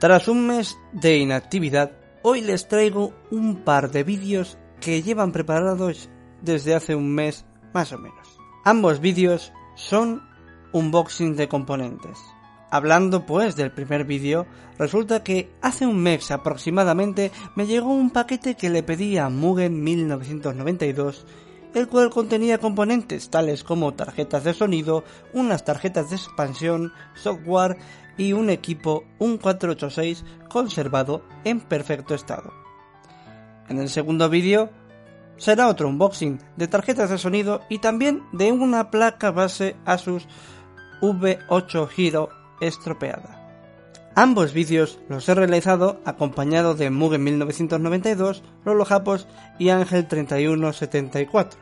Tras un mes de inactividad, hoy les traigo un par de vídeos que llevan preparados desde hace un mes más o menos. Ambos vídeos son unboxing de componentes. Hablando pues del primer vídeo, resulta que hace un mes aproximadamente me llegó un paquete que le pedí a Mugen 1992 el cual contenía componentes tales como tarjetas de sonido, unas tarjetas de expansión, software y un equipo un 486 conservado en perfecto estado. En el segundo vídeo será otro unboxing de tarjetas de sonido y también de una placa base Asus V8 Hero estropeada. Ambos vídeos los he realizado acompañado de Mugen 1992, Lolo Japos y Ángel 3174.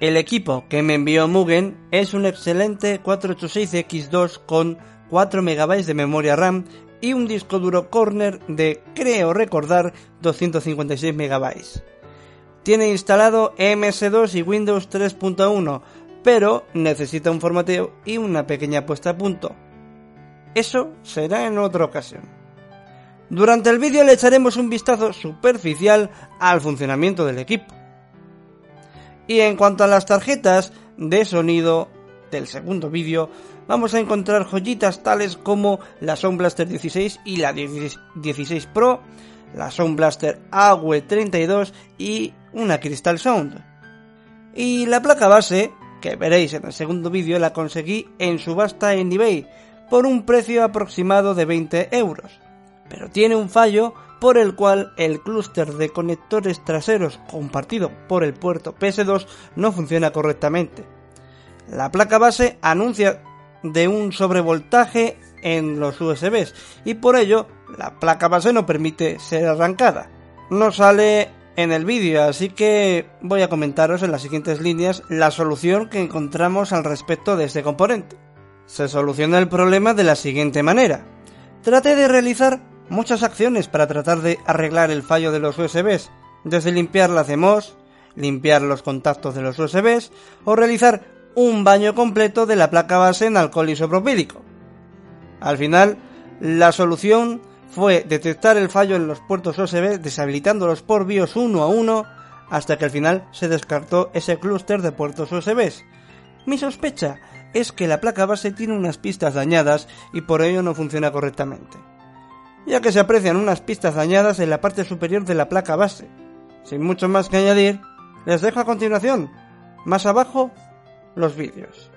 El equipo que me envió Mugen es un excelente 486X2 con 4 MB de memoria RAM y un disco duro corner de, creo recordar, 256 MB. Tiene instalado MS2 y Windows 3.1, pero necesita un formateo y una pequeña puesta a punto. Eso será en otra ocasión. Durante el vídeo le echaremos un vistazo superficial al funcionamiento del equipo. Y en cuanto a las tarjetas de sonido del segundo vídeo, vamos a encontrar joyitas tales como la Sound Blaster 16 y la 16 Pro, la Sound Blaster AWE 32 y una Crystal Sound. Y la placa base, que veréis en el segundo vídeo, la conseguí en subasta en eBay por un precio aproximado de 20 euros. Pero tiene un fallo por el cual el clúster de conectores traseros compartido por el puerto PS2 no funciona correctamente. La placa base anuncia de un sobrevoltaje en los USBs y por ello la placa base no permite ser arrancada. No sale en el vídeo, así que voy a comentaros en las siguientes líneas la solución que encontramos al respecto de este componente. Se soluciona el problema de la siguiente manera. Trate de realizar muchas acciones para tratar de arreglar el fallo de los USBs, desde limpiar la CMOS, limpiar los contactos de los USBs o realizar un baño completo de la placa base en alcohol isopropílico. Al final, la solución fue detectar el fallo en los puertos USB deshabilitándolos por BIOS uno a uno hasta que al final se descartó ese clúster de puertos USB. Mi sospecha es que la placa base tiene unas pistas dañadas y por ello no funciona correctamente, ya que se aprecian unas pistas dañadas en la parte superior de la placa base. Sin mucho más que añadir, les dejo a continuación, más abajo, los vídeos.